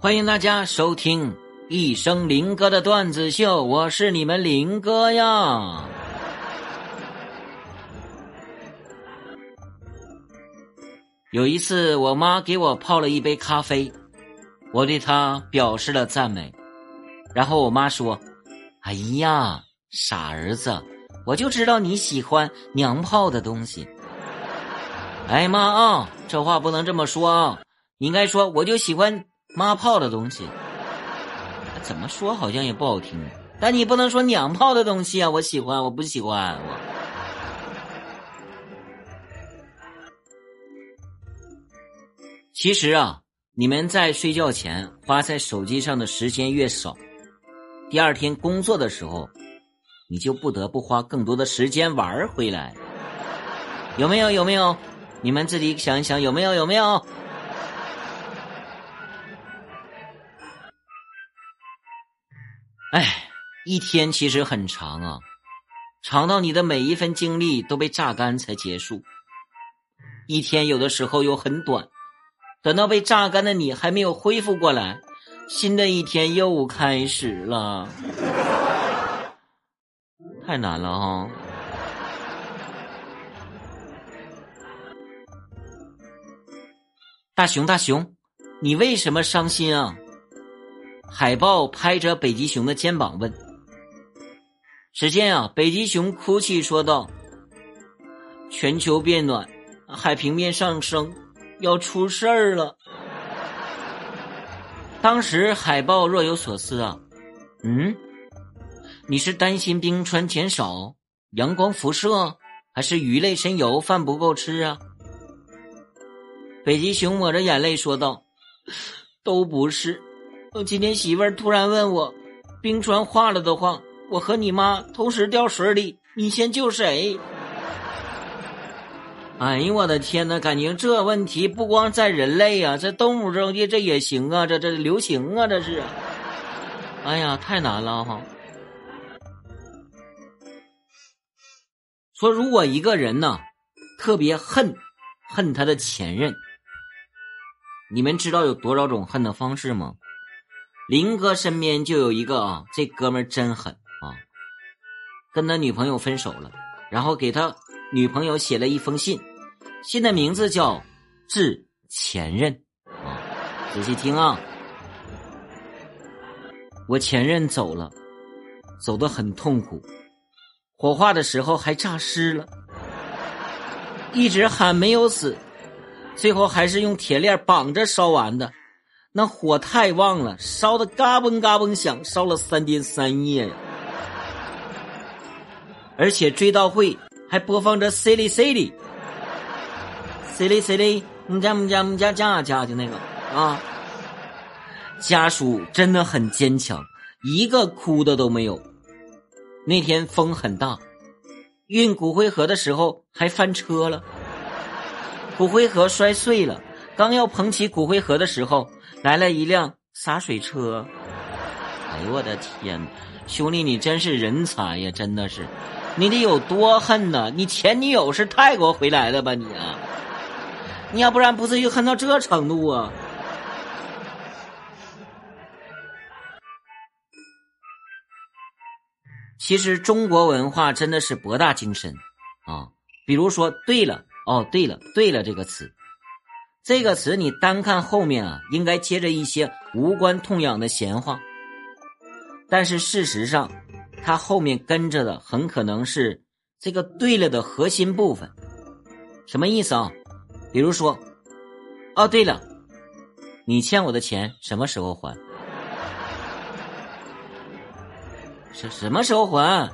欢迎大家收听一生林哥的段子秀，我是你们林哥呀。有一次，我妈给我泡了一杯咖啡，我对她表示了赞美，然后我妈说：“哎呀，傻儿子，我就知道你喜欢娘泡的东西。”哎妈啊，这话不能这么说啊，应该说我就喜欢。妈泡的东西，怎么说好像也不好听，但你不能说娘泡的东西啊！我喜欢，我不喜欢我。其实啊，你们在睡觉前花在手机上的时间越少，第二天工作的时候，你就不得不花更多的时间玩回来。有没有？有没有？你们自己想一想，有没有？有没有？哎，一天其实很长啊，长到你的每一分精力都被榨干才结束。一天有的时候又很短，等到被榨干的你还没有恢复过来，新的一天又开始了，太难了哈！大熊，大熊，你为什么伤心啊？海豹拍着北极熊的肩膀问：“只见啊，北极熊哭泣说道：‘全球变暖，海平面上升，要出事儿了。’当时海豹若有所思啊，嗯，你是担心冰川减少、阳光辐射，还是鱼类深游饭不够吃啊？”北极熊抹着眼泪说道：“都不是。”我今天媳妇儿突然问我，冰川化了的话，我和你妈同时掉水里，你先救谁？哎呀，我的天呐，感情这问题不光在人类啊，在动物中间这也行啊，这这流行啊，这是。哎呀，太难了哈。说如果一个人呢，特别恨恨他的前任，你们知道有多少种恨的方式吗？林哥身边就有一个啊，这哥们真狠啊！跟他女朋友分手了，然后给他女朋友写了一封信，信的名字叫《致前任》啊。仔细听啊，我前任走了，走得很痛苦，火化的时候还诈尸了，一直喊没有死，最后还是用铁链绑着烧完的。那火太旺了，烧的嘎嘣嘎嘣响，烧了三天三夜呀！而且追悼会还播放着 “silly silly silly silly”，木家木家木家家家就那个啊，家属真的很坚强，一个哭的都没有。那天风很大，运骨灰盒的时候还翻车了，骨灰盒摔碎了。刚要捧起骨灰盒的时候。来了一辆洒水车，哎呦我的天，兄弟你真是人才呀！真的是，你得有多恨呐？你前女友是泰国回来的吧你啊？你要不然不至于恨到这程度啊！其实中国文化真的是博大精深啊，比如说“对了”哦，“对了”“对了”这个词。这个词你单看后面啊，应该接着一些无关痛痒的闲话，但是事实上，它后面跟着的很可能是这个“对了”的核心部分。什么意思啊？比如说，哦，对了，你欠我的钱什么时候还？什什么时候还？